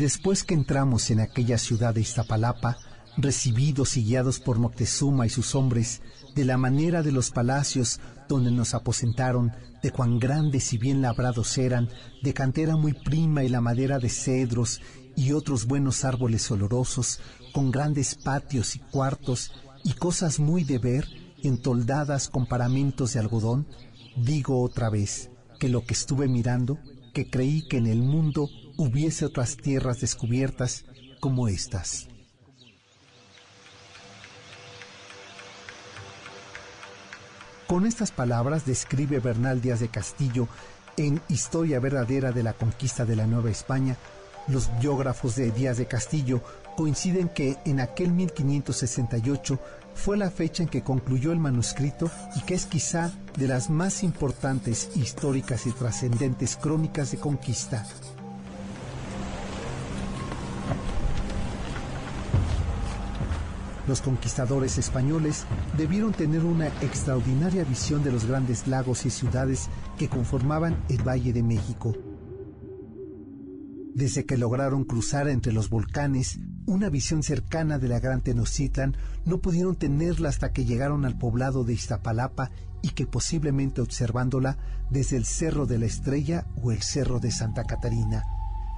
Después que entramos en aquella ciudad de Iztapalapa, recibidos y guiados por Moctezuma y sus hombres, de la manera de los palacios donde nos aposentaron, de cuán grandes y bien labrados eran, de cantera muy prima y la madera de cedros y otros buenos árboles olorosos, con grandes patios y cuartos y cosas muy de ver, entoldadas con paramentos de algodón, digo otra vez que lo que estuve mirando, que creí que en el mundo hubiese otras tierras descubiertas como estas. Con estas palabras describe Bernal Díaz de Castillo en Historia verdadera de la conquista de la Nueva España. Los biógrafos de Díaz de Castillo coinciden que en aquel 1568 fue la fecha en que concluyó el manuscrito y que es quizá de las más importantes históricas y trascendentes crónicas de conquista. Los conquistadores españoles debieron tener una extraordinaria visión de los grandes lagos y ciudades que conformaban el Valle de México. Desde que lograron cruzar entre los volcanes, una visión cercana de la Gran Tenochtitlan, no pudieron tenerla hasta que llegaron al poblado de Iztapalapa y que posiblemente observándola desde el Cerro de la Estrella o el Cerro de Santa Catarina.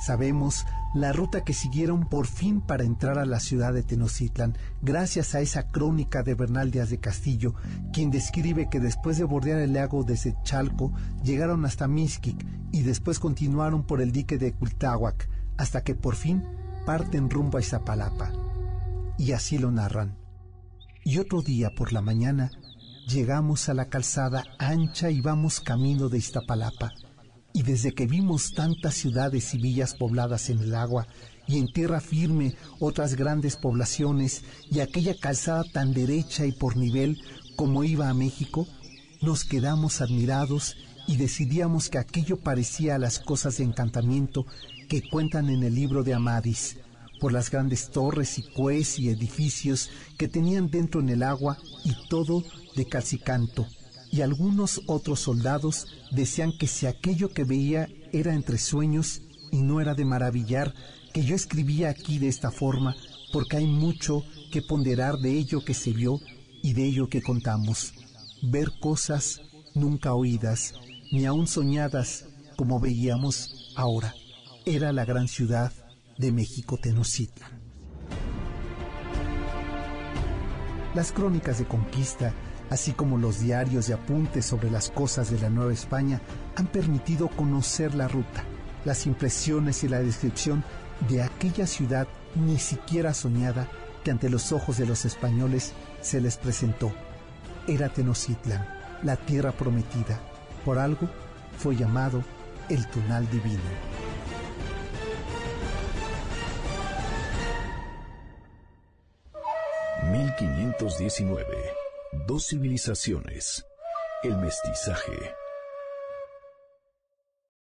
Sabemos la ruta que siguieron por fin para entrar a la ciudad de Tenochtitlan, gracias a esa crónica de Bernal Díaz de Castillo, quien describe que después de bordear el lago desde Chalco, llegaron hasta Mixquic y después continuaron por el dique de Cultáhuac, hasta que por fin parten rumbo a Izapalapa. Y así lo narran. Y otro día por la mañana llegamos a la calzada ancha y vamos camino de Iztapalapa y desde que vimos tantas ciudades y villas pobladas en el agua y en tierra firme otras grandes poblaciones y aquella calzada tan derecha y por nivel como iba a México, nos quedamos admirados y decidíamos que aquello parecía a las cosas de encantamiento que cuentan en el libro de Amadis, por las grandes torres y cues y edificios que tenían dentro en el agua y todo de calcicanto y algunos otros soldados decían que si aquello que veía era entre sueños y no era de maravillar, que yo escribía aquí de esta forma, porque hay mucho que ponderar de ello que se vio y de ello que contamos. Ver cosas nunca oídas, ni aun soñadas, como veíamos ahora. Era la gran ciudad de México Tenochtitlan. Las crónicas de conquista así como los diarios y apuntes sobre las cosas de la Nueva España, han permitido conocer la ruta, las impresiones y la descripción de aquella ciudad ni siquiera soñada que ante los ojos de los españoles se les presentó. Era Tenochtitlan, la tierra prometida. Por algo fue llamado el Tunal Divino. ...1519 Dos civilizaciones. El mestizaje.